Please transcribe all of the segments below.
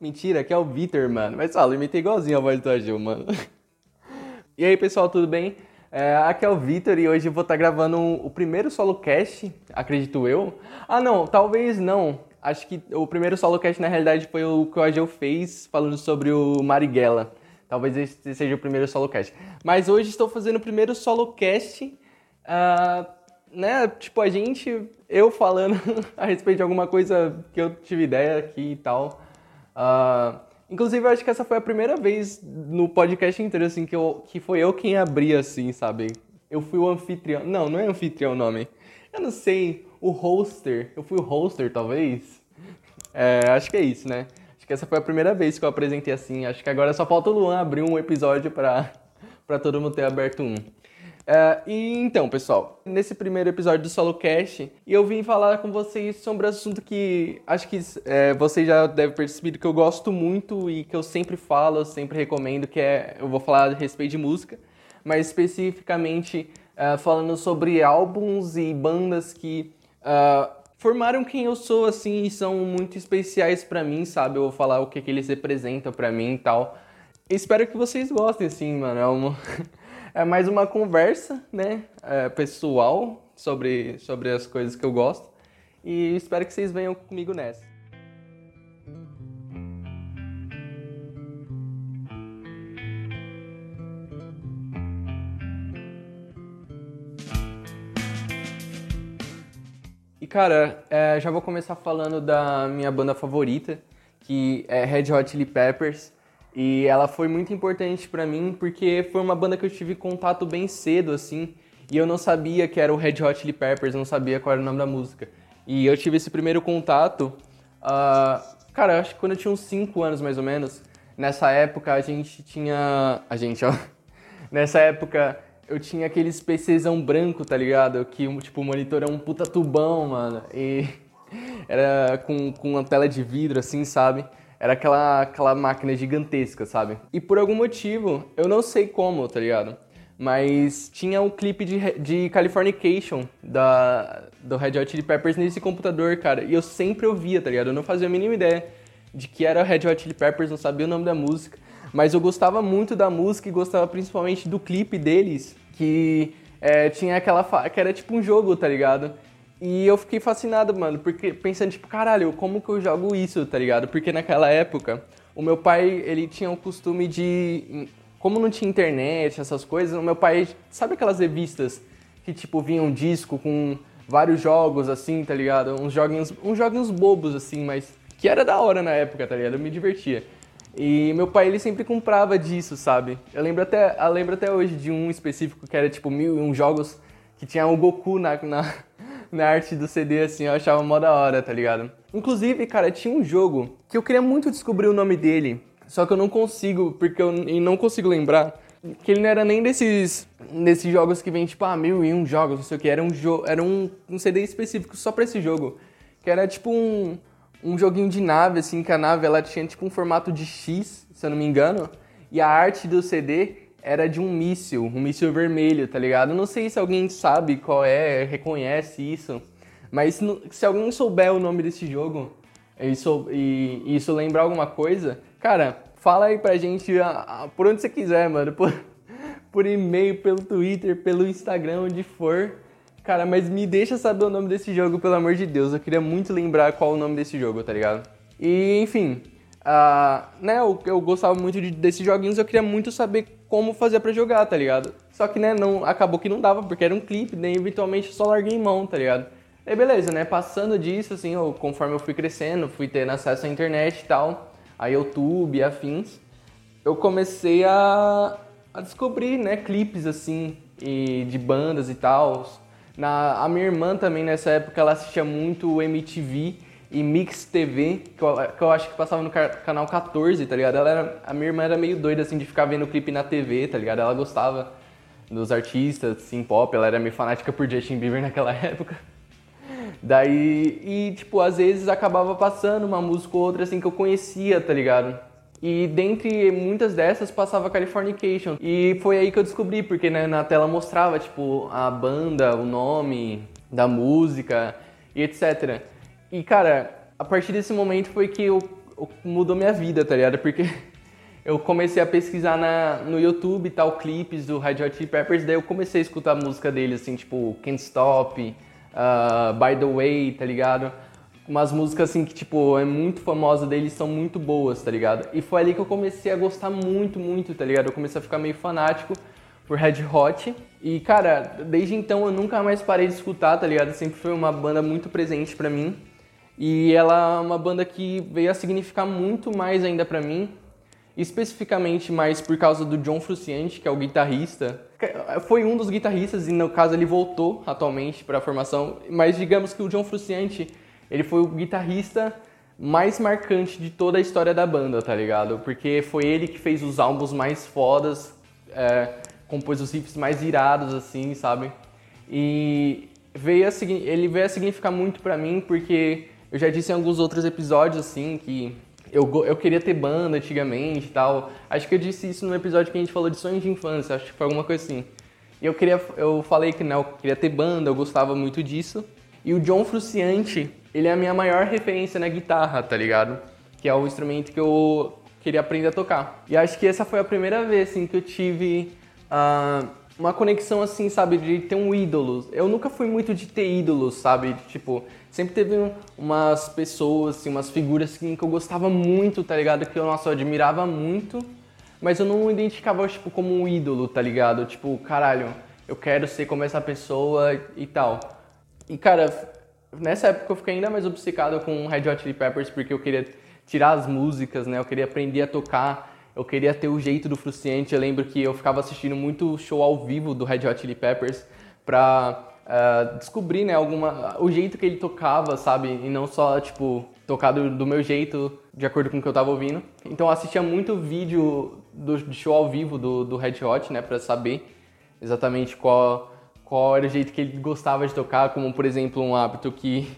Mentira, aqui é o Vitor, mano. Mas fala, imitei igualzinho a voz do Agil, mano. E aí, pessoal, tudo bem? É, aqui é o Vitor e hoje eu vou estar tá gravando o primeiro solo cast, acredito eu. Ah, não, talvez não. Acho que o primeiro solo cast na realidade foi o que o Agil fez falando sobre o Marighella. Talvez esse seja o primeiro solo cast. Mas hoje estou fazendo o primeiro solo cast, uh, né? Tipo, a gente, eu falando a respeito de alguma coisa que eu tive ideia aqui e tal. Uh, Inclusive, eu acho que essa foi a primeira vez no podcast inteiro, assim, que, eu, que foi eu quem abri, assim, sabe? Eu fui o anfitrião. Não, não é anfitrião o nome. Eu não sei. O hoster. Eu fui o hoster, talvez? É, acho que é isso, né? Acho que essa foi a primeira vez que eu apresentei assim. Acho que agora só falta o Luan abrir um episódio pra, pra todo mundo ter aberto um. Uh, e então, pessoal, nesse primeiro episódio do Solo Cast, eu vim falar com vocês sobre um assunto que acho que é, vocês já devem perceber que eu gosto muito e que eu sempre falo, eu sempre recomendo, que é, eu vou falar a respeito de música, mas especificamente uh, falando sobre álbuns e bandas que uh, formaram quem eu sou, assim, e são muito especiais para mim, sabe? Eu vou falar o que, que eles representam para mim e tal. Espero que vocês gostem, assim, mano. É uma... é mais uma conversa, né, é, pessoal sobre, sobre as coisas que eu gosto. E espero que vocês venham comigo nessa. E cara, é, já vou começar falando da minha banda favorita, que é Red Hot Chili Peppers. E ela foi muito importante para mim porque foi uma banda que eu tive contato bem cedo, assim, e eu não sabia que era o Red Hot Chili Peppers, eu não sabia qual era o nome da música. E eu tive esse primeiro contato, uh, cara, acho que quando eu tinha uns 5 anos mais ou menos. Nessa época a gente tinha. A gente, ó. Nessa época eu tinha aqueles PCzão branco, tá ligado? Que tipo, o monitor é um puta tubão, mano. E era com, com uma tela de vidro, assim, sabe? Era aquela, aquela máquina gigantesca, sabe? E por algum motivo, eu não sei como, tá ligado? Mas tinha um clipe de, de Californication da, do Red Hot Chili Peppers nesse computador, cara. E eu sempre ouvia, tá ligado? Eu não fazia a mínima ideia de que era Red Hot Chili Peppers, não sabia o nome da música. Mas eu gostava muito da música e gostava principalmente do clipe deles, que é, tinha aquela. que era tipo um jogo, tá ligado? E eu fiquei fascinado, mano, porque pensando, tipo, caralho, como que eu jogo isso, tá ligado? Porque naquela época, o meu pai, ele tinha o costume de. Como não tinha internet, essas coisas, o meu pai. Sabe aquelas revistas que, tipo, vinham um disco com vários jogos, assim, tá ligado? Uns joguinhos, uns joguinhos bobos, assim, mas. Que era da hora na época, tá ligado? Eu me divertia. E meu pai, ele sempre comprava disso, sabe? Eu lembro até, eu lembro até hoje de um específico que era, tipo, mil e um jogos que tinha o Goku na, na na arte do CD, assim, eu achava mó da hora, tá ligado? Inclusive, cara, tinha um jogo que eu queria muito descobrir o nome dele, só que eu não consigo, porque eu não consigo lembrar. Que ele não era nem desses, desses jogos que vem tipo, ah, mil e um jogos, não sei o que. Era um, era um, um CD específico só pra esse jogo. Que era tipo um, um joguinho de nave, assim, que a nave ela tinha tipo um formato de X, se eu não me engano. E a arte do CD era de um míssil, um míssil vermelho, tá ligado? Não sei se alguém sabe qual é, reconhece isso, mas se alguém souber o nome desse jogo isso, e isso lembrar alguma coisa, cara, fala aí pra gente por onde você quiser, mano, por, por e-mail, pelo Twitter, pelo Instagram, onde for. Cara, mas me deixa saber o nome desse jogo, pelo amor de Deus. Eu queria muito lembrar qual o nome desse jogo, tá ligado? E, enfim, uh, né, eu, eu gostava muito de, desses joguinhos, eu queria muito saber como fazer para jogar, tá ligado? Só que, né, não, acabou que não dava, porque era um clipe, daí eventualmente só larguei em mão, tá ligado? Aí beleza, né, passando disso, assim, eu, conforme eu fui crescendo, fui tendo acesso à internet e tal, a YouTube, afins, eu comecei a, a descobrir, né, clipes, assim, e, de bandas e tal. Na, a minha irmã também, nessa época, ela assistia muito MTV, e Mix TV, que eu, que eu acho que passava no canal 14, tá ligado? Ela era, a minha irmã era meio doida, assim, de ficar vendo clipe na TV, tá ligado? Ela gostava dos artistas, assim, pop, ela era meio fanática por Justin Bieber naquela época. Daí, e tipo, às vezes acabava passando uma música ou outra, assim, que eu conhecia, tá ligado? E dentre muitas dessas passava Californication. E foi aí que eu descobri, porque né, na tela mostrava, tipo, a banda, o nome da música e etc. E, cara, a partir desse momento foi que eu, eu mudou minha vida, tá ligado? Porque eu comecei a pesquisar na, no YouTube tal, clipes do Red Hot Chili Peppers, daí eu comecei a escutar a música dele, assim, tipo, Can't Stop, uh, By The Way, tá ligado? Umas músicas, assim, que, tipo, é muito famosa deles, são muito boas, tá ligado? E foi ali que eu comecei a gostar muito, muito, tá ligado? Eu comecei a ficar meio fanático por Red Hot. E, cara, desde então eu nunca mais parei de escutar, tá ligado? Sempre foi uma banda muito presente para mim. E ela é uma banda que veio a significar muito mais ainda para mim, especificamente mais por causa do John Frusciante, que é o guitarrista. Foi um dos guitarristas e no caso ele voltou atualmente para a formação, mas digamos que o John Frusciante, ele foi o guitarrista mais marcante de toda a história da banda, tá ligado? Porque foi ele que fez os álbuns mais fodas, é, compôs os riffs mais irados, assim, sabe? E veio a, ele veio a significar muito para mim porque eu já disse em alguns outros episódios, assim, que eu, eu queria ter banda antigamente e tal. Acho que eu disse isso no episódio que a gente falou de sonhos de infância, acho que foi alguma coisa assim. E eu queria, eu falei que né, eu queria ter banda, eu gostava muito disso. E o John Frusciante, ele é a minha maior referência na guitarra, tá ligado? Que é o instrumento que eu queria aprender a tocar. E acho que essa foi a primeira vez, assim, que eu tive uh, uma conexão, assim, sabe, de ter um ídolo. Eu nunca fui muito de ter ídolos, sabe? Tipo, sempre teve umas pessoas, assim, umas figuras assim, que eu gostava muito, tá ligado? Que eu, nossa, eu admirava muito, mas eu não identificava, tipo, como um ídolo, tá ligado? Tipo, caralho, eu quero ser como essa pessoa e tal. E, cara, nessa época eu fiquei ainda mais obcecado com Red Hot Chili Peppers, porque eu queria tirar as músicas, né? Eu queria aprender a tocar, eu queria ter o jeito do Fruciante. Eu lembro que eu ficava assistindo muito show ao vivo do Red Hot Chili Peppers pra uh, descobrir, né, alguma, o jeito que ele tocava, sabe? E não só, tipo, tocar do, do, meu jeito, de acordo com o que eu tava ouvindo. Então eu assistia muito vídeo do, do show ao vivo do, do Red Hot, né, pra saber exatamente qual, qual era o jeito que ele gostava de tocar, como, por exemplo, um hábito que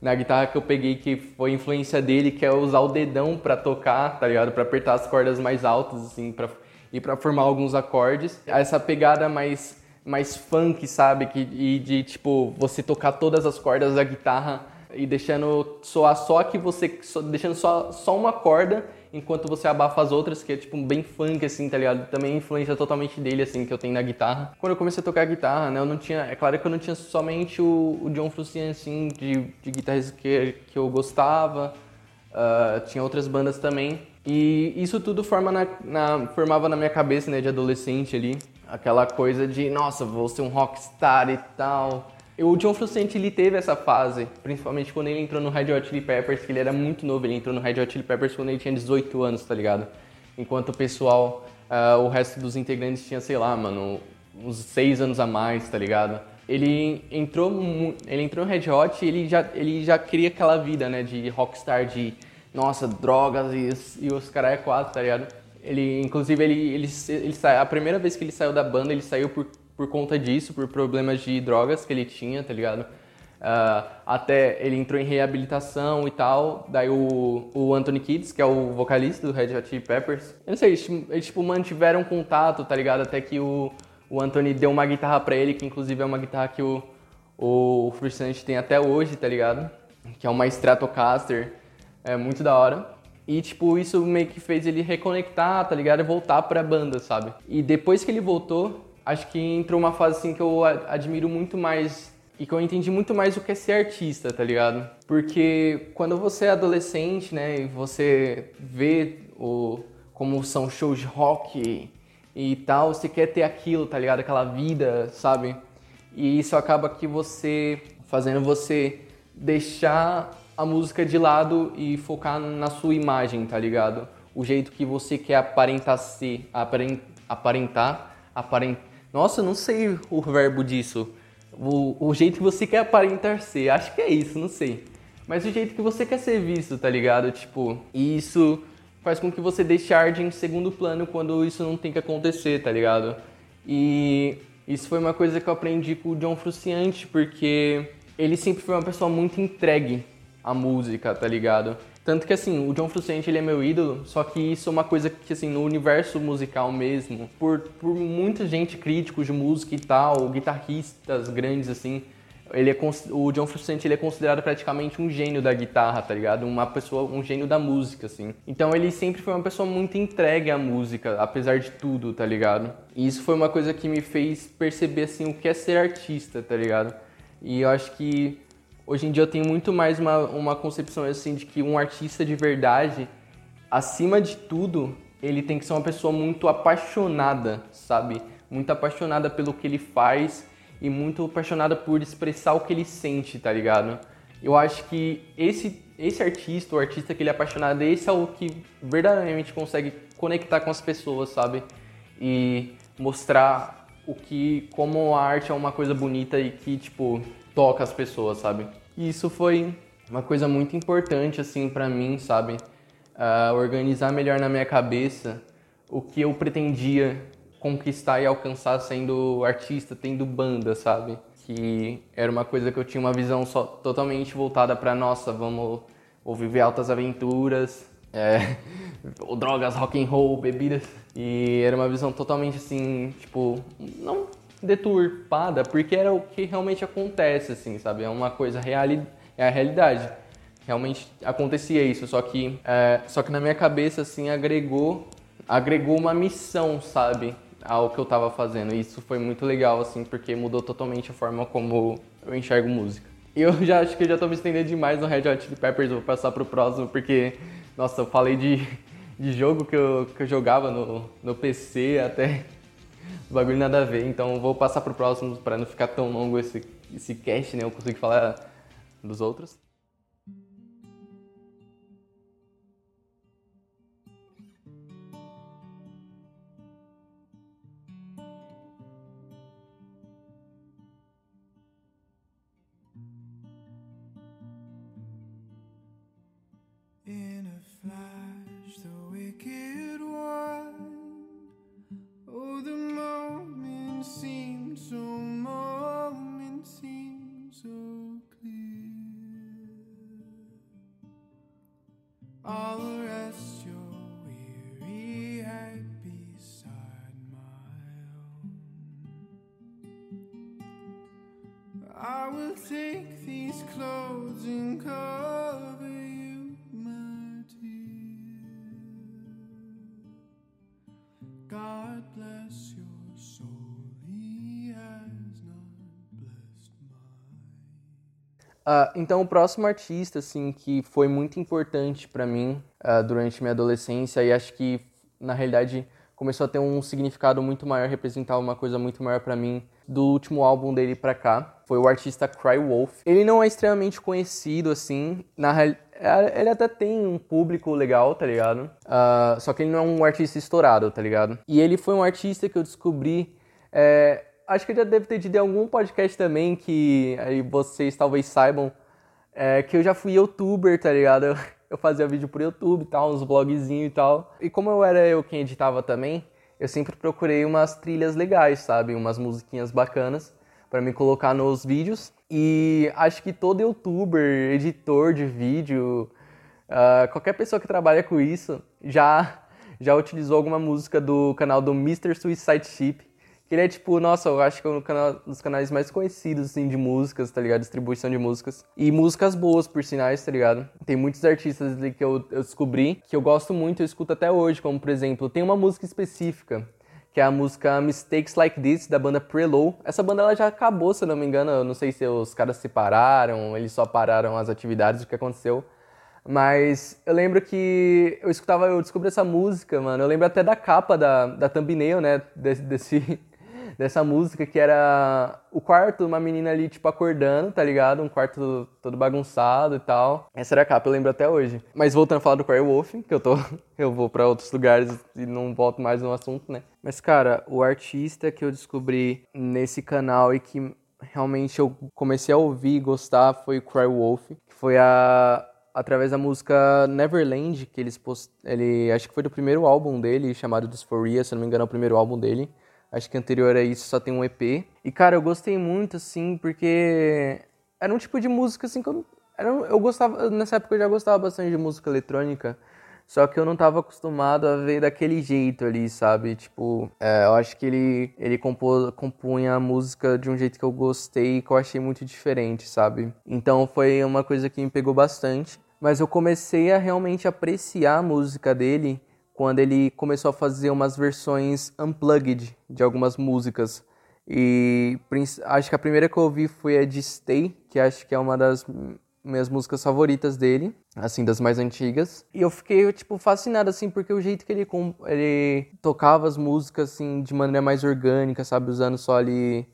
na guitarra que eu peguei que foi influência dele, que é usar o dedão para tocar, tá ligado? Para apertar as cordas mais altas assim, para e para formar alguns acordes. Essa pegada mais mais funk, sabe? Que, e de, tipo, você tocar todas as cordas da guitarra e deixando soar só que você. Deixando só, só uma corda enquanto você abafa as outras, que é tipo bem funk, assim, tá ligado? Também influência totalmente dele, assim, que eu tenho na guitarra. Quando eu comecei a tocar guitarra, né, eu não tinha. É claro que eu não tinha somente o, o John Frusciante, assim, de, de guitarras que, que eu gostava. Uh, tinha outras bandas também. E isso tudo forma na, na, formava na minha cabeça, né, de adolescente ali aquela coisa de, nossa, vou ser um rockstar e tal. O John Frusciante, ele teve essa fase, principalmente quando ele entrou no Red Hot Chili Peppers, que ele era muito novo, ele entrou no Red Hot Chili Peppers quando ele tinha 18 anos, tá ligado? Enquanto o pessoal, uh, o resto dos integrantes tinha, sei lá, mano, uns 6 anos a mais, tá ligado? Ele entrou, ele entrou no Red Hot e ele já, ele já queria aquela vida, né, de rockstar, de, nossa, drogas e, e os caras é quatro, tá ligado? Ele, inclusive, ele, ele, ele, a primeira vez que ele saiu da banda, ele saiu por, por conta disso, por problemas de drogas que ele tinha, tá ligado? Uh, até ele entrou em reabilitação e tal. Daí o, o Anthony Kids, que é o vocalista do Red Hot Chili Peppers, eu não sei, eles, eles tipo, mantiveram contato, tá ligado? Até que o, o Anthony deu uma guitarra pra ele, que inclusive é uma guitarra que o, o Frustrante tem até hoje, tá ligado? Que é uma Stratocaster, é muito da hora. E, tipo, isso meio que fez ele reconectar, tá ligado? E voltar pra banda, sabe? E depois que ele voltou, acho que entrou uma fase assim que eu admiro muito mais e que eu entendi muito mais o que é ser artista, tá ligado? Porque quando você é adolescente, né, e você vê o, como são shows de rock e tal, você quer ter aquilo, tá ligado? Aquela vida, sabe? E isso acaba que você fazendo você deixar a música de lado e focar na sua imagem, tá ligado? O jeito que você quer aparentar ser, aparentar, aparentar. Nossa, não sei o verbo disso. O, o jeito que você quer aparentar ser, acho que é isso, não sei. Mas o jeito que você quer ser visto, tá ligado? Tipo, isso faz com que você deixe a arte em segundo plano quando isso não tem que acontecer, tá ligado? E isso foi uma coisa que eu aprendi com o John Fruciante, porque ele sempre foi uma pessoa muito entregue a música, tá ligado? Tanto que assim, o John Frusciante ele é meu ídolo, só que isso é uma coisa que assim, no universo musical mesmo, por, por muita gente críticos de música e tal, guitarristas grandes assim, ele é, o John Frusciante ele é considerado praticamente um gênio da guitarra, tá ligado? Uma pessoa, um gênio da música, assim. Então ele sempre foi uma pessoa muito entregue à música, apesar de tudo, tá ligado? E isso foi uma coisa que me fez perceber, assim, o que é ser artista, tá ligado? E eu acho que hoje em dia eu tenho muito mais uma, uma concepção, assim, de que um artista de verdade, acima de tudo, ele tem que ser uma pessoa muito apaixonada, sabe? Muito apaixonada pelo que ele faz e muito apaixonada por expressar o que ele sente, tá ligado? Eu acho que esse, esse artista, o artista que ele é apaixonado, esse é o que verdadeiramente consegue conectar com as pessoas, sabe? E mostrar o que, como a arte é uma coisa bonita e que, tipo, toca as pessoas, sabe? E isso foi uma coisa muito importante, assim, para mim, sabe? Uh, organizar melhor na minha cabeça o que eu pretendia conquistar e alcançar sendo artista, tendo banda, sabe? Que era uma coisa que eu tinha uma visão só totalmente voltada para nossa, vamos ou viver altas aventuras, é, ou drogas, rock and roll, bebidas. E era uma visão totalmente assim, tipo, não deturpada, porque era o que realmente acontece, assim, sabe? É uma coisa real, é a realidade. Realmente acontecia isso, só que, é, só que na minha cabeça, assim, agregou, agregou uma missão, sabe? ao que eu tava fazendo. E isso foi muito legal, assim, porque mudou totalmente a forma como eu enxergo música. Eu já acho que eu já tô me estendendo demais no Red Hot Chili Peppers, vou passar pro próximo, porque, nossa, eu falei de, de jogo que eu, que eu jogava no, no PC até bagulho nada a ver, então vou passar pro próximo para não ficar tão longo esse, esse cast, né? Eu consigo falar dos outros. Uh, então, o próximo artista, assim, que foi muito importante para mim uh, durante minha adolescência e acho que, na realidade, começou a ter um significado muito maior, representar uma coisa muito maior para mim do último álbum dele pra cá. Foi o artista Cry Wolf. Ele não é extremamente conhecido, assim. Na é, ele até tem um público legal, tá ligado? Uh, só que ele não é um artista estourado, tá ligado? E ele foi um artista que eu descobri. É, acho que já deve ter tido algum podcast também que aí vocês talvez saibam. É, que eu já fui youtuber, tá ligado? Eu, eu fazia vídeo pro YouTube e tal, uns blogzinhos e tal. E como eu era eu quem editava também, eu sempre procurei umas trilhas legais, sabe? Umas musiquinhas bacanas para me colocar nos vídeos. E acho que todo youtuber, editor de vídeo, uh, qualquer pessoa que trabalha com isso já já utilizou alguma música do canal do Mr. Suicide Ship que ele é tipo, nossa, eu acho que é um canal, dos canais mais conhecidos, assim, de músicas, tá ligado? Distribuição de músicas. E músicas boas, por sinais, tá ligado? Tem muitos artistas ali que eu, eu descobri, que eu gosto muito, eu escuto até hoje, como por exemplo, tem uma música específica, que é a música Mistakes Like This, da banda Prelow. Essa banda ela já acabou, se eu não me engano, eu não sei se os caras se separaram, eles só pararam as atividades, o que aconteceu. Mas eu lembro que eu escutava, eu descobri essa música, mano. Eu lembro até da capa da, da thumbnail, né? Desse, dessa música que era o quarto, uma menina ali, tipo, acordando, tá ligado? Um quarto todo bagunçado e tal. Essa era a capa, eu lembro até hoje. Mas voltando a falar do Cry Wolf, que eu tô. eu vou para outros lugares e não volto mais no assunto, né? Mas, cara, o artista que eu descobri nesse canal e que realmente eu comecei a ouvir e gostar foi o Cry Wolf, que foi a através da música Neverland, que eles post... ele acho que foi do primeiro álbum dele, chamado Dysphoria, se não me engano, é o primeiro álbum dele. Acho que anterior a isso só tem um EP. E, cara, eu gostei muito, assim, porque era um tipo de música, assim, que eu, era, eu gostava... Nessa época eu já gostava bastante de música eletrônica. Só que eu não tava acostumado a ver daquele jeito ali, sabe? Tipo, é, eu acho que ele, ele compôs, compunha a música de um jeito que eu gostei e que eu achei muito diferente, sabe? Então foi uma coisa que me pegou bastante. Mas eu comecei a realmente apreciar a música dele quando ele começou a fazer umas versões unplugged de algumas músicas. E acho que a primeira que eu ouvi foi a de Stay, que acho que é uma das minhas músicas favoritas dele, assim, das mais antigas. E eu fiquei, tipo, fascinado, assim, porque o jeito que ele, ele tocava as músicas, assim, de maneira mais orgânica, sabe? Usando só ali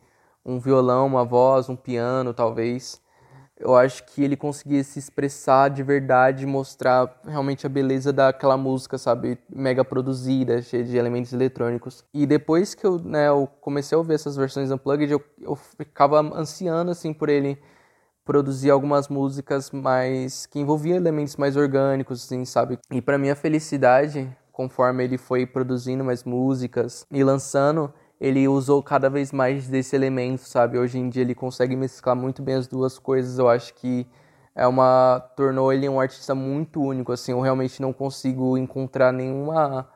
um violão, uma voz, um piano, talvez. Eu acho que ele conseguia se expressar de verdade, mostrar realmente a beleza daquela música, sabe? Mega produzida, cheia de elementos eletrônicos. E depois que eu, né, eu comecei a ouvir essas versões unplugged, eu, eu ficava ansiando, assim, por ele produzir algumas músicas mais que envolviam elementos mais orgânicos, assim, sabe? E para minha felicidade, conforme ele foi produzindo mais músicas e lançando, ele usou cada vez mais desse elemento, sabe? Hoje em dia ele consegue mesclar muito bem as duas coisas. Eu acho que é uma tornou ele um artista muito único, assim. Eu realmente não consigo encontrar nenhuma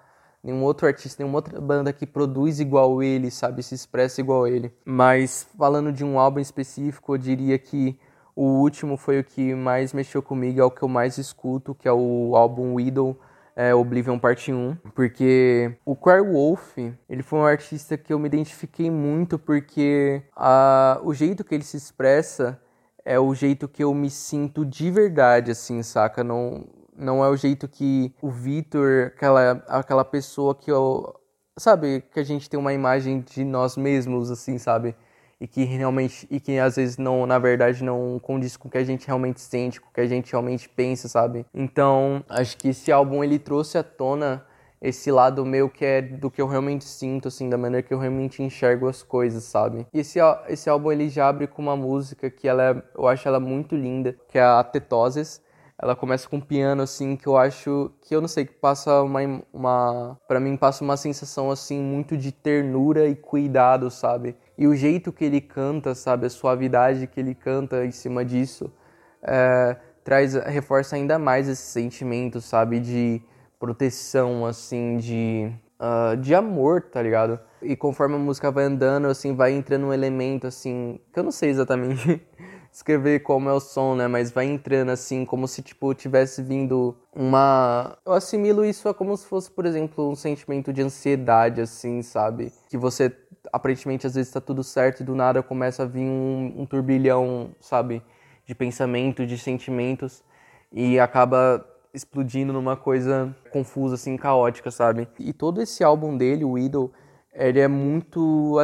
nenhum outro artista, nenhuma outra banda que produz igual ele, sabe? Se expressa igual ele. Mas falando de um álbum específico, eu diria que o último foi o que mais mexeu comigo, é o que eu mais escuto, que é o álbum Widow, é, Oblivion Parte 1, porque o Cry Wolf, ele foi um artista que eu me identifiquei muito porque a, o jeito que ele se expressa é o jeito que eu me sinto de verdade, assim, saca? Não, não é o jeito que o Vitor, aquela, aquela pessoa que eu... Sabe, que a gente tem uma imagem de nós mesmos, assim, sabe? E que realmente e que às vezes não na verdade não condiz com o que a gente realmente sente com o que a gente realmente pensa sabe? Então acho que esse álbum ele trouxe à tona esse lado meu que é do que eu realmente sinto assim da maneira que eu realmente enxergo as coisas sabe? E esse esse álbum ele já abre com uma música que ela é, eu acho ela muito linda que é a Tetoses ela começa com um piano assim que eu acho que eu não sei que passa uma uma para mim passa uma sensação assim muito de ternura e cuidado sabe? E o jeito que ele canta, sabe, a suavidade que ele canta em cima disso, é, traz, reforça ainda mais esse sentimento, sabe, de proteção, assim, de, uh, de amor, tá ligado? E conforme a música vai andando, assim, vai entrando um elemento, assim, que eu não sei exatamente escrever como é o som, né? Mas vai entrando assim, como se tipo tivesse vindo uma. Eu assimilo isso a como se fosse, por exemplo, um sentimento de ansiedade, assim, sabe? Que você aparentemente às vezes está tudo certo e do nada começa a vir um, um turbilhão, sabe, de pensamento, de sentimentos e acaba explodindo numa coisa confusa, assim, caótica, sabe? E todo esse álbum dele, o Idol, ele é muito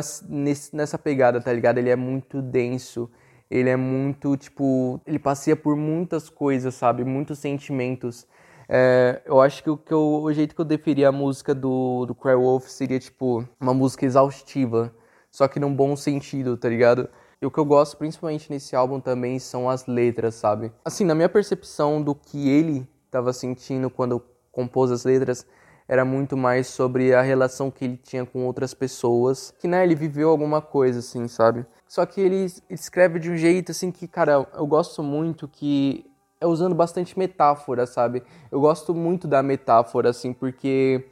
nessa pegada, tá ligado? Ele é muito denso, ele é muito, tipo, ele passeia por muitas coisas, sabe? Muitos sentimentos. É, eu acho que, o, que eu, o jeito que eu definiria a música do, do Cry Wolf seria, tipo, uma música exaustiva, só que num bom sentido, tá ligado? E o que eu gosto principalmente nesse álbum também são as letras, sabe? Assim, na minha percepção do que ele estava sentindo quando compôs as letras, era muito mais sobre a relação que ele tinha com outras pessoas, que né, ele viveu alguma coisa assim, sabe? Só que ele escreve de um jeito assim que, cara, eu gosto muito que é usando bastante metáfora, sabe? Eu gosto muito da metáfora, assim, porque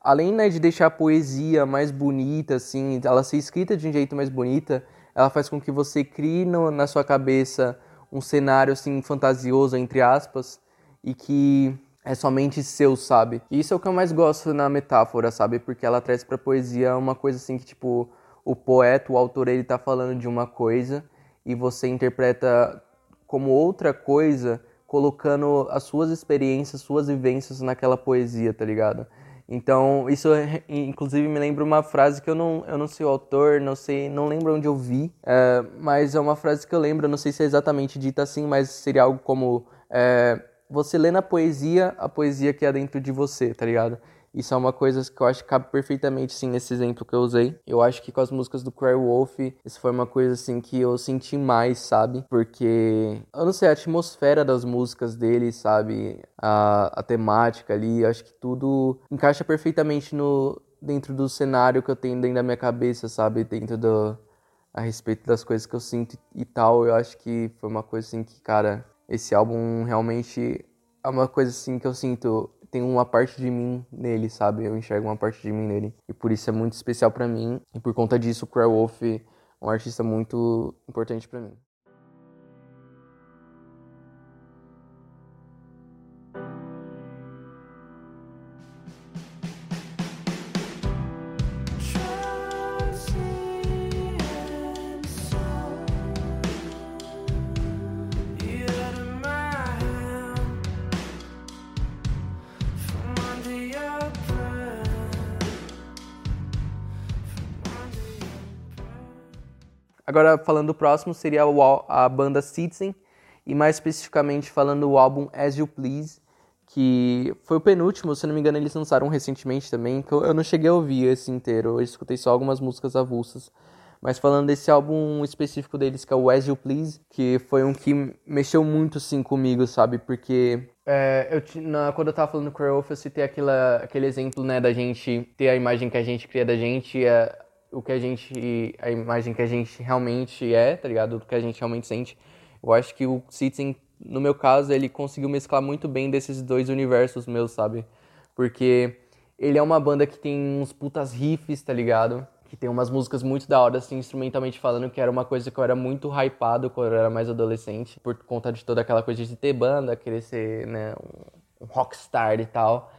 além né, de deixar a poesia mais bonita, assim, ela ser escrita de um jeito mais bonita, ela faz com que você crie no, na sua cabeça um cenário, assim, fantasioso, entre aspas, e que é somente seu, sabe? E isso é o que eu mais gosto na metáfora, sabe? Porque ela traz pra poesia uma coisa assim que, tipo, o poeta, o autor, ele tá falando de uma coisa e você interpreta como outra coisa, colocando as suas experiências, suas vivências naquela poesia, tá ligado? Então, isso inclusive me lembra uma frase que eu não, eu não sei o autor, não sei, não lembro onde eu vi, é, mas é uma frase que eu lembro, não sei se é exatamente dita assim, mas seria algo como é, você lê na poesia a poesia que é dentro de você, tá ligado? Isso é uma coisa que eu acho que cabe perfeitamente, sim, nesse exemplo que eu usei. Eu acho que com as músicas do Cry Wolf, isso foi uma coisa, assim, que eu senti mais, sabe? Porque, eu não sei, a atmosfera das músicas dele, sabe? A, a temática ali, acho que tudo encaixa perfeitamente no dentro do cenário que eu tenho dentro da minha cabeça, sabe? Dentro do... a respeito das coisas que eu sinto e tal. Eu acho que foi uma coisa, assim, que, cara, esse álbum realmente é uma coisa, assim, que eu sinto tem uma parte de mim nele, sabe? Eu enxergo uma parte de mim nele. E por isso é muito especial para mim. E por conta disso, o Cry Wolf é um artista muito importante para mim. Agora, falando do próximo, seria a banda Citizen, e mais especificamente falando o álbum As You Please, que foi o penúltimo, se não me engano, eles lançaram recentemente também, que eu não cheguei a ouvir esse inteiro, eu escutei só algumas músicas avulsas. Mas falando desse álbum específico deles, que é o As You Please, que foi um que mexeu muito, assim, comigo, sabe? Porque é, eu, na, quando eu tava falando com o Wolf, eu citei aquela, aquele exemplo, né, da gente ter a imagem que a gente cria da gente o que a gente. a imagem que a gente realmente é, tá ligado? Do que a gente realmente sente. Eu acho que o Citizen, no meu caso, ele conseguiu mesclar muito bem desses dois universos meus, sabe? Porque ele é uma banda que tem uns putas riffs, tá ligado? Que tem umas músicas muito da hora, assim, instrumentalmente falando, que era uma coisa que eu era muito hypado quando eu era mais adolescente, por conta de toda aquela coisa de ter banda, querer ser, né, um rockstar e tal.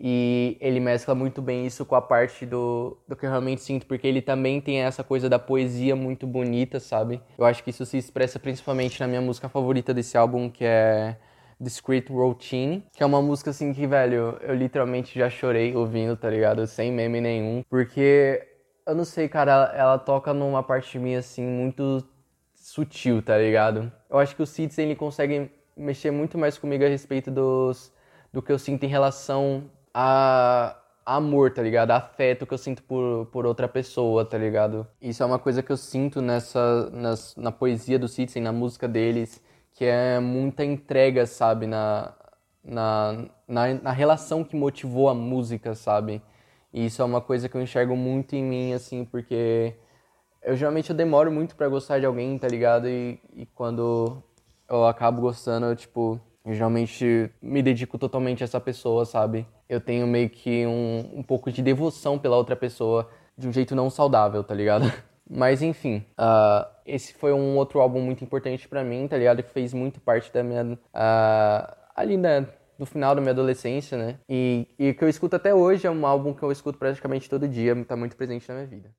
E ele mescla muito bem isso com a parte do, do que eu realmente sinto, porque ele também tem essa coisa da poesia muito bonita, sabe? Eu acho que isso se expressa principalmente na minha música favorita desse álbum, que é Discreet Routine, que é uma música assim que, velho, eu literalmente já chorei ouvindo, tá ligado? Sem meme nenhum, porque eu não sei, cara, ela, ela toca numa parte de mim assim muito sutil, tá ligado? Eu acho que o Citizen ele consegue mexer muito mais comigo a respeito dos do que eu sinto em relação a amor, tá ligado? Afeto que eu sinto por, por outra pessoa, tá ligado? Isso é uma coisa que eu sinto nessa, nas, na poesia do Citizen, na música deles, que é muita entrega, sabe? Na, na, na, na relação que motivou a música, sabe? E isso é uma coisa que eu enxergo muito em mim, assim, porque eu geralmente eu demoro muito para gostar de alguém, tá ligado? E, e quando eu acabo gostando, eu, tipo, eu geralmente me dedico totalmente a essa pessoa, sabe? Eu tenho meio que um, um pouco de devoção pela outra pessoa de um jeito não saudável, tá ligado? Mas enfim, uh, esse foi um outro álbum muito importante para mim, tá ligado? Que fez muito parte da minha. Uh, ali né, do final da minha adolescência, né? E, e que eu escuto até hoje, é um álbum que eu escuto praticamente todo dia, tá muito presente na minha vida.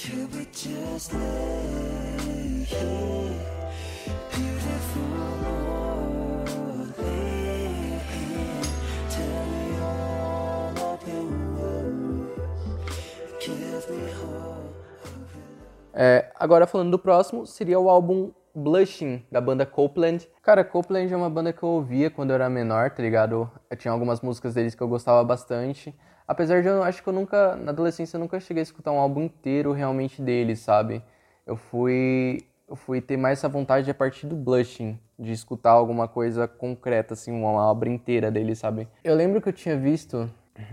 Could we just lay É, agora falando do próximo, seria o álbum Blushing, da banda Copeland. Cara, Copeland é uma banda que eu ouvia quando eu era menor, tá ligado? Eu tinha algumas músicas deles que eu gostava bastante. Apesar de eu acho que eu nunca, na adolescência, eu nunca cheguei a escutar um álbum inteiro realmente deles, sabe? Eu fui, eu fui ter mais essa vontade a partir do Blushing, de escutar alguma coisa concreta, assim, uma obra inteira deles, sabe? Eu lembro que eu tinha visto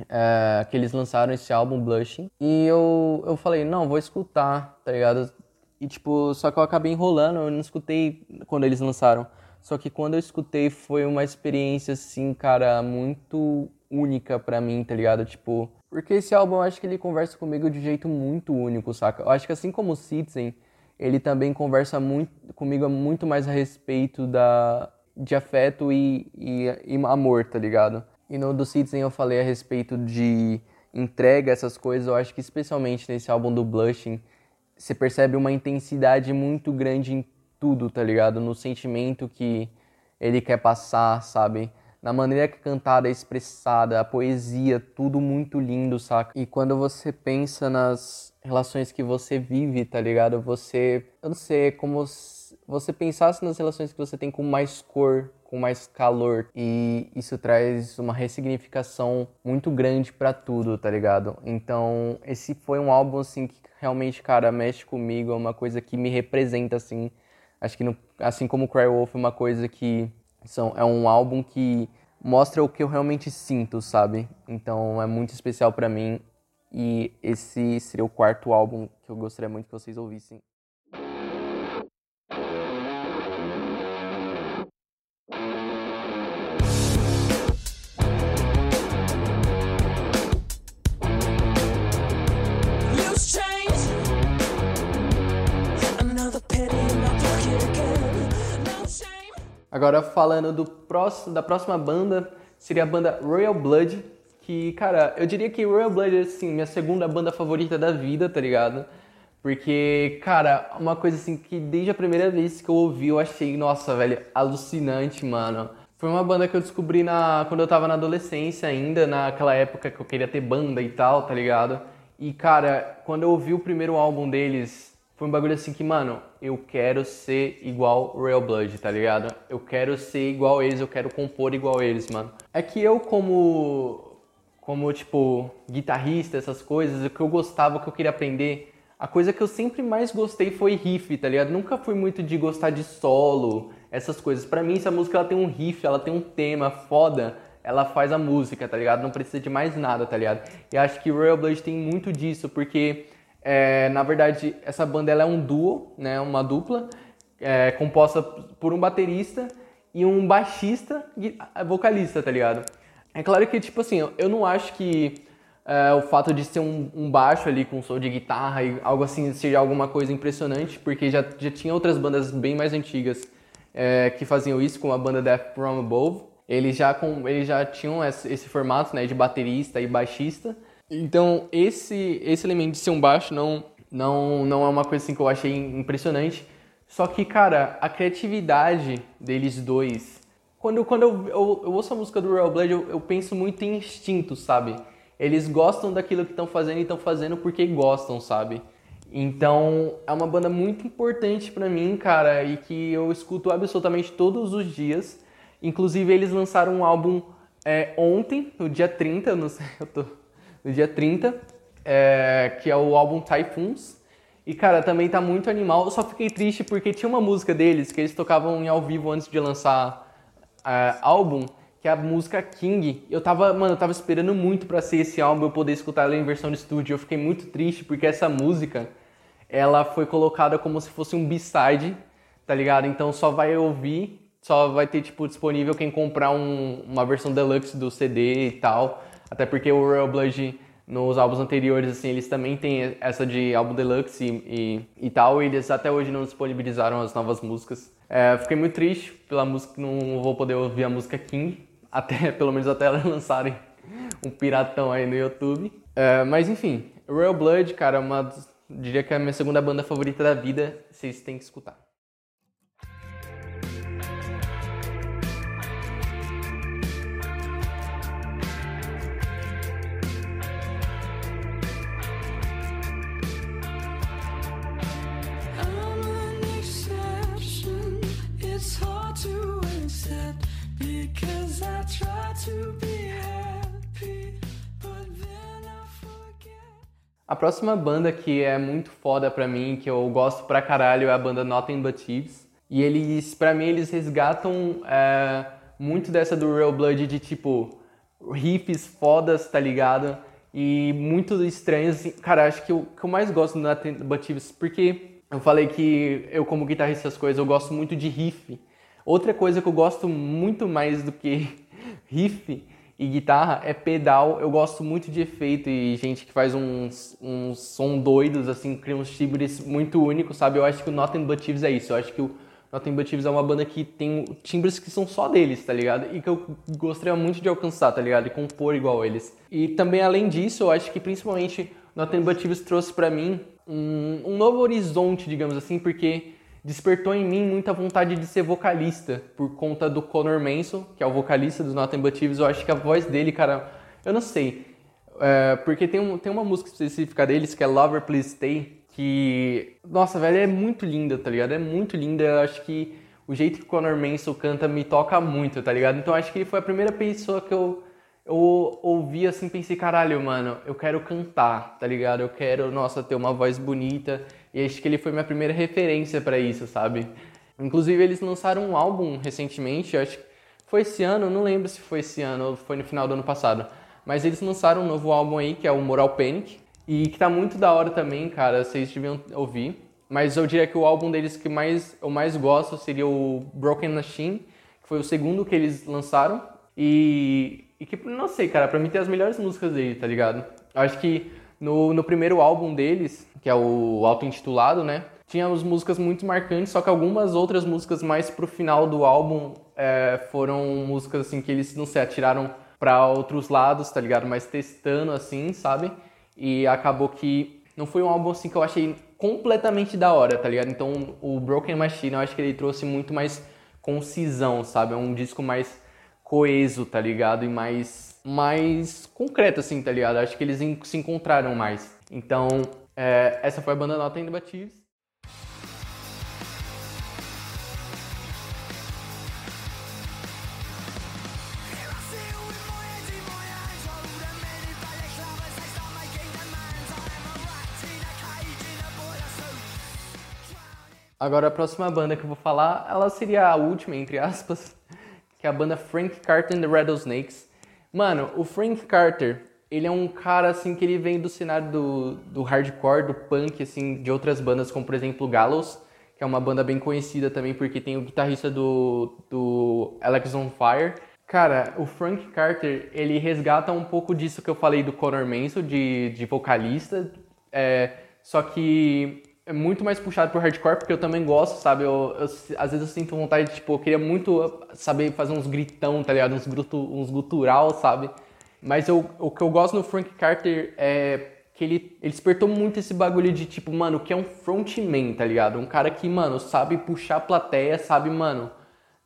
é, que eles lançaram esse álbum Blushing e eu, eu falei, não, vou escutar, tá ligado? E tipo, só que eu acabei enrolando, eu não escutei quando eles lançaram. Só que quando eu escutei foi uma experiência assim, cara, muito única para mim, tá ligado? Tipo, porque esse álbum eu acho que ele conversa comigo de um jeito muito único, saca? Eu acho que assim como o Citizen, ele também conversa muito comigo muito mais a respeito da de afeto e, e, e amor, tá ligado? E no do Citizen eu falei a respeito de entrega, essas coisas. Eu acho que especialmente nesse álbum do Blushing, você percebe uma intensidade muito grande em tudo, tá ligado? No sentimento que ele quer passar, sabe? Na maneira que cantada é expressada, a poesia, tudo muito lindo, saca? E quando você pensa nas relações que você vive, tá ligado? Você, eu não sei, é como se você pensasse nas relações que você tem com mais cor, com mais calor e isso traz uma ressignificação muito grande para tudo, tá ligado? Então, esse foi um álbum assim que realmente, cara, mexe comigo, é uma coisa que me representa assim. Acho que no, assim como Cry Wolf é uma coisa que são, é um álbum que mostra o que eu realmente sinto, sabe? Então é muito especial para mim e esse seria o quarto álbum que eu gostaria muito que vocês ouvissem. Agora falando do próximo, da próxima banda, seria a banda Royal Blood, que, cara, eu diria que Royal Blood é, assim, minha segunda banda favorita da vida, tá ligado? Porque, cara, uma coisa assim que desde a primeira vez que eu ouvi eu achei, nossa, velho, alucinante, mano. Foi uma banda que eu descobri na, quando eu tava na adolescência ainda, naquela época que eu queria ter banda e tal, tá ligado? E, cara, quando eu ouvi o primeiro álbum deles, foi um bagulho assim que, mano, eu quero ser igual Royal Blood, tá ligado? Eu quero ser igual eles, eu quero compor igual eles, mano. É que eu, como, como tipo, guitarrista, essas coisas, o que eu gostava, o que eu queria aprender a coisa que eu sempre mais gostei foi riff, tá ligado? Nunca fui muito de gostar de solo, essas coisas. Para mim, se a música ela tem um riff, ela tem um tema foda, ela faz a música, tá ligado? Não precisa de mais nada, tá ligado? E acho que Royal Blood tem muito disso, porque é, na verdade essa banda ela é um duo, né? Uma dupla, é, composta por um baterista e um baixista vocalista, tá ligado? É claro que, tipo assim, eu não acho que é, o fato de ser um, um, baixo ali com som de guitarra e algo assim seja alguma coisa impressionante, porque já, já tinha outras bandas bem mais antigas é, que faziam isso, com a banda Death From Above. Eles já, com, eles já tinham esse, esse formato né, de baterista e baixista. Então, esse, esse elemento de ser um baixo não, não, não é uma coisa assim que eu achei impressionante. Só que, cara, a criatividade deles dois. Quando, quando eu, eu, eu ouço a música do Royal Blood, eu, eu penso muito em instinto, sabe? eles gostam daquilo que estão fazendo e estão fazendo porque gostam, sabe? Então, é uma banda muito importante para mim, cara, e que eu escuto absolutamente todos os dias. Inclusive, eles lançaram um álbum é, ontem, no dia 30, não sei, eu tô no dia 30, é, que é o álbum Typhoons. E, cara, também tá muito animal. Eu só fiquei triste porque tinha uma música deles que eles tocavam em ao vivo antes de lançar é, álbum que é a música King. Eu tava, mano, eu tava esperando muito para ser esse álbum eu poder escutar ela em versão de estúdio. Eu fiquei muito triste porque essa música, ela foi colocada como se fosse um B-side, tá ligado? Então só vai ouvir, só vai ter tipo disponível quem comprar um, uma versão deluxe do CD e tal. Até porque o Royal Blood nos álbuns anteriores, assim, eles também têm essa de álbum deluxe e, e, e tal, e eles até hoje não disponibilizaram as novas músicas. É, fiquei muito triste pela música, não vou poder ouvir a música King, até pelo menos até elas lançarem um piratão aí no YouTube. É, mas enfim, Royal Blood, cara, uma diria que é a minha segunda banda favorita da vida, vocês têm que escutar. A próxima banda que é muito foda pra mim, que eu gosto pra caralho, é a banda Nothing But Thieves. E eles, pra mim, eles resgatam é, muito dessa do Real Blood de tipo riffs fodas, tá ligado? E muito estranhos. Cara, acho que o que eu mais gosto do Nothing But Thieves, porque eu falei que eu, como guitarrista, essas coisas, eu gosto muito de riff. Outra coisa que eu gosto muito mais do que riff e guitarra é pedal. Eu gosto muito de efeito e gente que faz uns, uns som doidos, assim, cria uns timbres muito únicos, sabe? Eu acho que o Nothing But Thieves é isso. Eu acho que o Nothing But Thieves é uma banda que tem timbres que são só deles, tá ligado? E que eu gostaria muito de alcançar, tá ligado? E compor igual eles. E também, além disso, eu acho que principalmente Nothing But Thieves trouxe para mim um, um novo horizonte, digamos assim, porque despertou em mim muita vontade de ser vocalista por conta do Conor Manson, que é o vocalista dos Not Imbatíveis. Eu acho que a voz dele, cara, eu não sei. É, porque tem, um, tem uma música específica deles que é Lover Please Stay, que, nossa, velho, é muito linda, tá ligado? É muito linda. Eu acho que o jeito que o Conor Manson canta me toca muito, tá ligado? Então acho que ele foi a primeira pessoa que eu, eu ouvi assim, pensei, caralho, mano, eu quero cantar, tá ligado? Eu quero, nossa, ter uma voz bonita e acho que ele foi minha primeira referência para isso, sabe? Inclusive, eles lançaram um álbum recentemente, acho que foi esse ano, não lembro se foi esse ano ou foi no final do ano passado. Mas eles lançaram um novo álbum aí, que é o Moral Panic, e que tá muito da hora também, cara, vocês deviam ouvir. Mas eu diria que o álbum deles que mais, eu mais gosto seria o Broken Machine, que foi o segundo que eles lançaram. E, e que, não sei, cara, pra mim tem as melhores músicas dele, tá ligado? Eu acho que no, no primeiro álbum deles, que é o auto-intitulado, né? tinha as músicas muito marcantes, só que algumas outras músicas mais pro final do álbum é, foram músicas assim que eles não se atiraram para outros lados, tá ligado? Mas testando assim, sabe? E acabou que não foi um álbum assim que eu achei completamente da hora, tá ligado? Então o Broken Machine eu acho que ele trouxe muito mais concisão, sabe? É um disco mais coeso, tá ligado? E mais, mais concreto, assim, tá ligado? Acho que eles se encontraram mais. Então, é, essa foi a banda Nota Imbatíveis. Agora a próxima banda que eu vou falar, ela seria a última, entre aspas, que é a banda Frank Carter and the Rattlesnakes. Mano, o Frank Carter, ele é um cara assim que ele vem do cenário do, do hardcore, do punk, assim, de outras bandas, como por exemplo Gallows, que é uma banda bem conhecida também porque tem o guitarrista do, do Alex on Fire. Cara, o Frank Carter, ele resgata um pouco disso que eu falei do Conor Manson, de, de vocalista, é, só que é muito mais puxado pro hardcore, porque eu também gosto, sabe? Eu, eu, às vezes eu sinto vontade, tipo, eu queria muito saber fazer uns gritão, tá ligado? Uns, gruto, uns gutural, sabe? Mas eu, o que eu gosto no Frank Carter é que ele, ele despertou muito esse bagulho de, tipo, mano, que é um frontman, tá ligado? Um cara que, mano, sabe puxar a plateia, sabe, mano...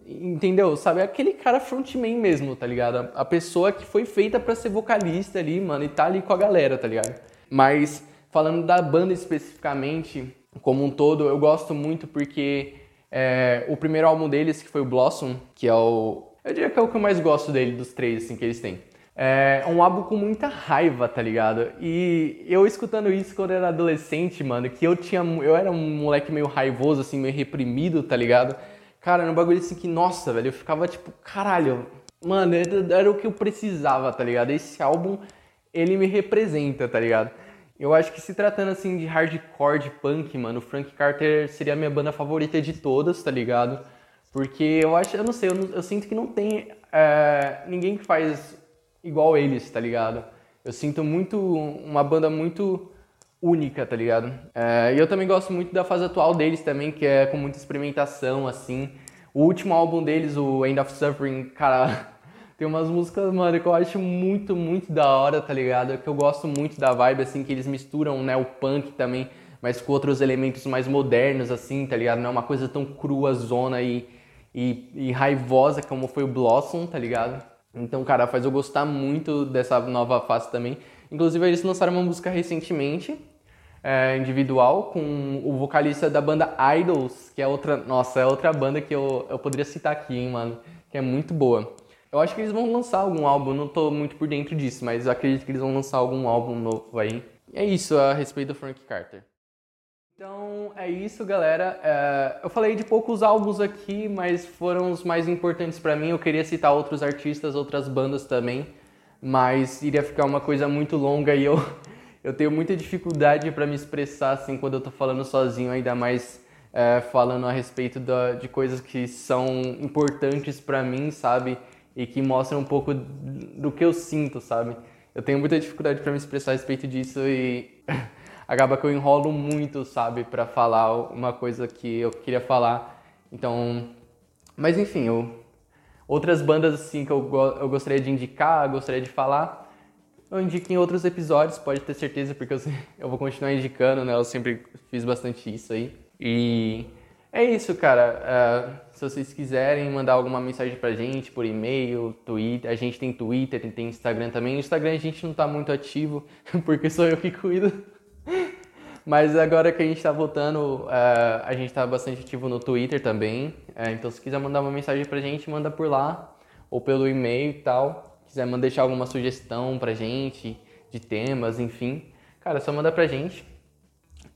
Entendeu? Sabe? Aquele cara frontman mesmo, tá ligado? A pessoa que foi feita para ser vocalista ali, mano, e tá ali com a galera, tá ligado? Mas Falando da banda especificamente, como um todo, eu gosto muito porque é, o primeiro álbum deles, que foi o Blossom, que é o. Eu diria que é o que eu mais gosto dele, dos três, assim, que eles têm. É um álbum com muita raiva, tá ligado? E eu escutando isso quando eu era adolescente, mano, que eu tinha. Eu era um moleque meio raivoso, assim, meio reprimido, tá ligado? Cara, era um bagulho assim que, nossa, velho, eu ficava tipo, caralho, mano, era, era o que eu precisava, tá ligado? Esse álbum, ele me representa, tá ligado? Eu acho que se tratando assim de hardcore, de punk, mano, o Frank Carter seria a minha banda favorita de todas, tá ligado? Porque eu acho, eu não sei, eu, não, eu sinto que não tem é, ninguém que faz igual eles, tá ligado? Eu sinto muito, uma banda muito única, tá ligado? É, e eu também gosto muito da fase atual deles também, que é com muita experimentação, assim. O último álbum deles, o End of Suffering, cara, tem umas músicas, mano, que eu acho muito, muito da hora, tá ligado? Que eu gosto muito da vibe, assim, que eles misturam, né, o punk também, mas com outros elementos mais modernos, assim, tá ligado? Não é uma coisa tão crua, zona e, e, e raivosa como foi o Blossom, tá ligado? Então, cara, faz eu gostar muito dessa nova fase também. Inclusive, eles lançaram uma música recentemente, é, individual, com o vocalista da banda Idols, que é outra, nossa, é outra banda que eu, eu poderia citar aqui, hein, mano, que é muito boa. Eu acho que eles vão lançar algum álbum, não tô muito por dentro disso, mas acredito que eles vão lançar algum álbum novo aí. E é isso a respeito do Frank Carter. Então é isso, galera. É, eu falei de poucos álbuns aqui, mas foram os mais importantes para mim. Eu queria citar outros artistas, outras bandas também, mas iria ficar uma coisa muito longa e eu, eu tenho muita dificuldade para me expressar assim quando eu tô falando sozinho, ainda mais é, falando a respeito da, de coisas que são importantes para mim, sabe? E que mostra um pouco do que eu sinto, sabe? Eu tenho muita dificuldade para me expressar a respeito disso e acaba que eu enrolo muito, sabe, para falar uma coisa que eu queria falar. Então, mas enfim, eu, outras bandas assim que eu, eu gostaria de indicar, gostaria de falar, eu indico em outros episódios, pode ter certeza, porque eu, eu vou continuar indicando, né? Eu sempre fiz bastante isso aí. E é isso, cara. Uh, se vocês quiserem mandar alguma mensagem pra gente por e-mail, Twitter, a gente tem Twitter, tem Instagram também. No Instagram a gente não tá muito ativo, porque sou eu que cuido. Mas agora que a gente tá voltando, uh, a gente tá bastante ativo no Twitter também. Uh, então se quiser mandar uma mensagem pra gente, manda por lá, ou pelo e-mail e tal. Se quiser mandar deixar alguma sugestão pra gente, de temas, enfim. Cara, só manda pra gente.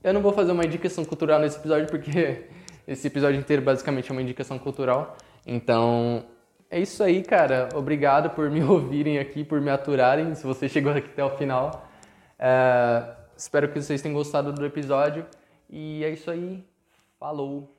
Eu não vou fazer uma indicação cultural nesse episódio porque esse episódio inteiro basicamente é uma indicação cultural. Então, é isso aí, cara. Obrigado por me ouvirem aqui, por me aturarem, se você chegou aqui até o final. É, espero que vocês tenham gostado do episódio. E é isso aí. Falou!